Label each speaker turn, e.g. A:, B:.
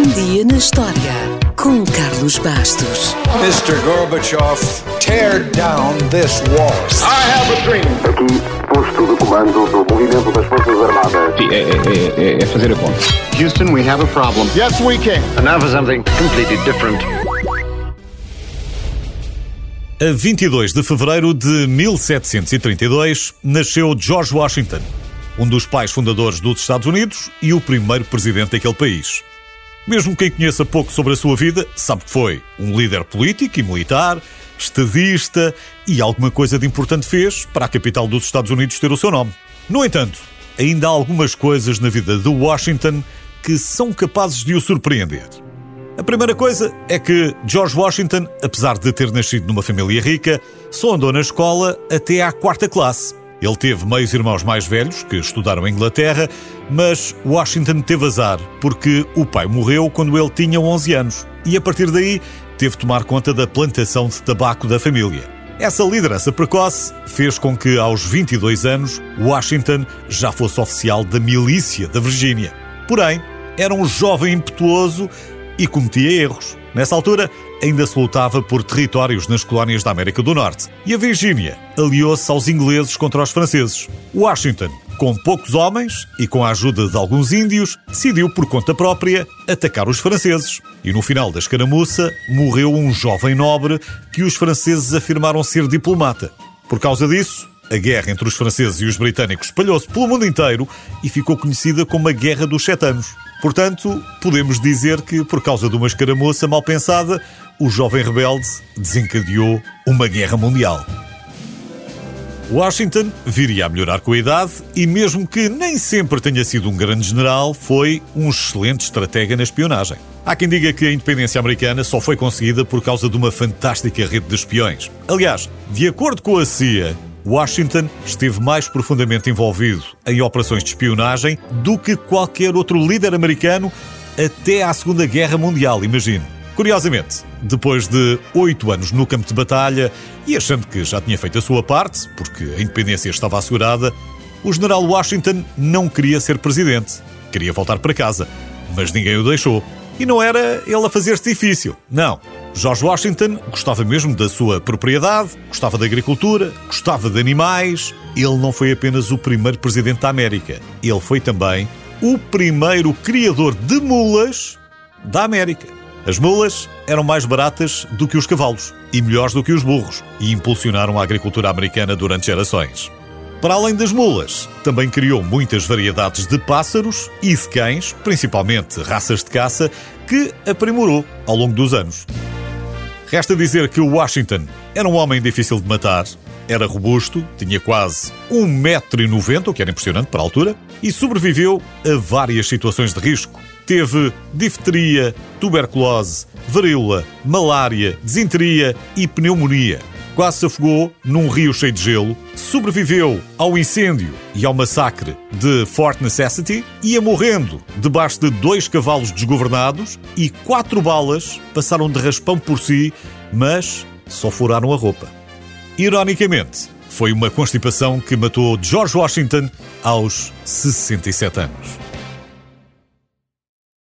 A: Um dia na história com Carlos Bastos.
B: Mr. Gorbachev, tear down this wall.
C: I have a dream.
D: Aqui, posto de comando do movimento das Forças Armadas.
E: Sim, é, é- é- é fazer a conta.
D: Houston, we have a problem.
C: Yes, we can.
D: And now for something completely different.
F: A 22 de fevereiro de 1732 nasceu George Washington, um dos pais fundadores dos Estados Unidos e o primeiro presidente daquele país. Mesmo quem conheça pouco sobre a sua vida, sabe que foi um líder político e militar, estadista e alguma coisa de importante fez para a capital dos Estados Unidos ter o seu nome. No entanto, ainda há algumas coisas na vida de Washington que são capazes de o surpreender. A primeira coisa é que George Washington, apesar de ter nascido numa família rica, só andou na escola até à quarta classe. Ele teve meios irmãos mais velhos que estudaram em Inglaterra, mas Washington teve azar porque o pai morreu quando ele tinha 11 anos e a partir daí teve de tomar conta da plantação de tabaco da família. Essa liderança precoce fez com que, aos 22 anos, Washington já fosse oficial da milícia da Virgínia. Porém, era um jovem impetuoso e cometia erros. Nessa altura, ainda se lutava por territórios nas colónias da América do Norte e a Virgínia aliou-se aos ingleses contra os franceses. Washington, com poucos homens e com a ajuda de alguns índios, decidiu por conta própria atacar os franceses. E no final da escaramuça, morreu um jovem nobre que os franceses afirmaram ser diplomata. Por causa disso, a guerra entre os franceses e os britânicos espalhou-se pelo mundo inteiro e ficou conhecida como a Guerra dos Sete Anos. Portanto, podemos dizer que, por causa de uma escaramuça mal pensada, o jovem rebelde desencadeou uma guerra mundial. Washington viria a melhorar com a idade e, mesmo que nem sempre tenha sido um grande general, foi um excelente estratega na espionagem. Há quem diga que a independência americana só foi conseguida por causa de uma fantástica rede de espiões. Aliás, de acordo com a CIA, Washington esteve mais profundamente envolvido em operações de espionagem do que qualquer outro líder americano até à Segunda Guerra Mundial, imagine. Curiosamente, depois de oito anos no campo de batalha e achando que já tinha feito a sua parte, porque a independência estava assegurada, o general Washington não queria ser presidente. Queria voltar para casa, mas ninguém o deixou. E não era ele a fazer-se difícil. Não. George Washington gostava mesmo da sua propriedade, gostava da agricultura, gostava de animais. Ele não foi apenas o primeiro presidente da América, ele foi também o primeiro criador de mulas da América. As mulas eram mais baratas do que os cavalos e melhores do que os burros e impulsionaram a agricultura americana durante gerações. Para além das mulas, também criou muitas variedades de pássaros e de cães, principalmente raças de caça, que aprimorou ao longo dos anos. Resta dizer que o Washington era um homem difícil de matar, era robusto, tinha quase 1,90m, o que era impressionante para a altura, e sobreviveu a várias situações de risco. Teve difteria, tuberculose, varíola, malária, desinteria e pneumonia. Quase se afogou num rio cheio de gelo, sobreviveu ao incêndio e ao massacre de Fort Necessity, ia morrendo debaixo de dois cavalos desgovernados e quatro balas passaram de raspão por si, mas só furaram a roupa. Ironicamente, foi uma constipação que matou George Washington aos 67 anos.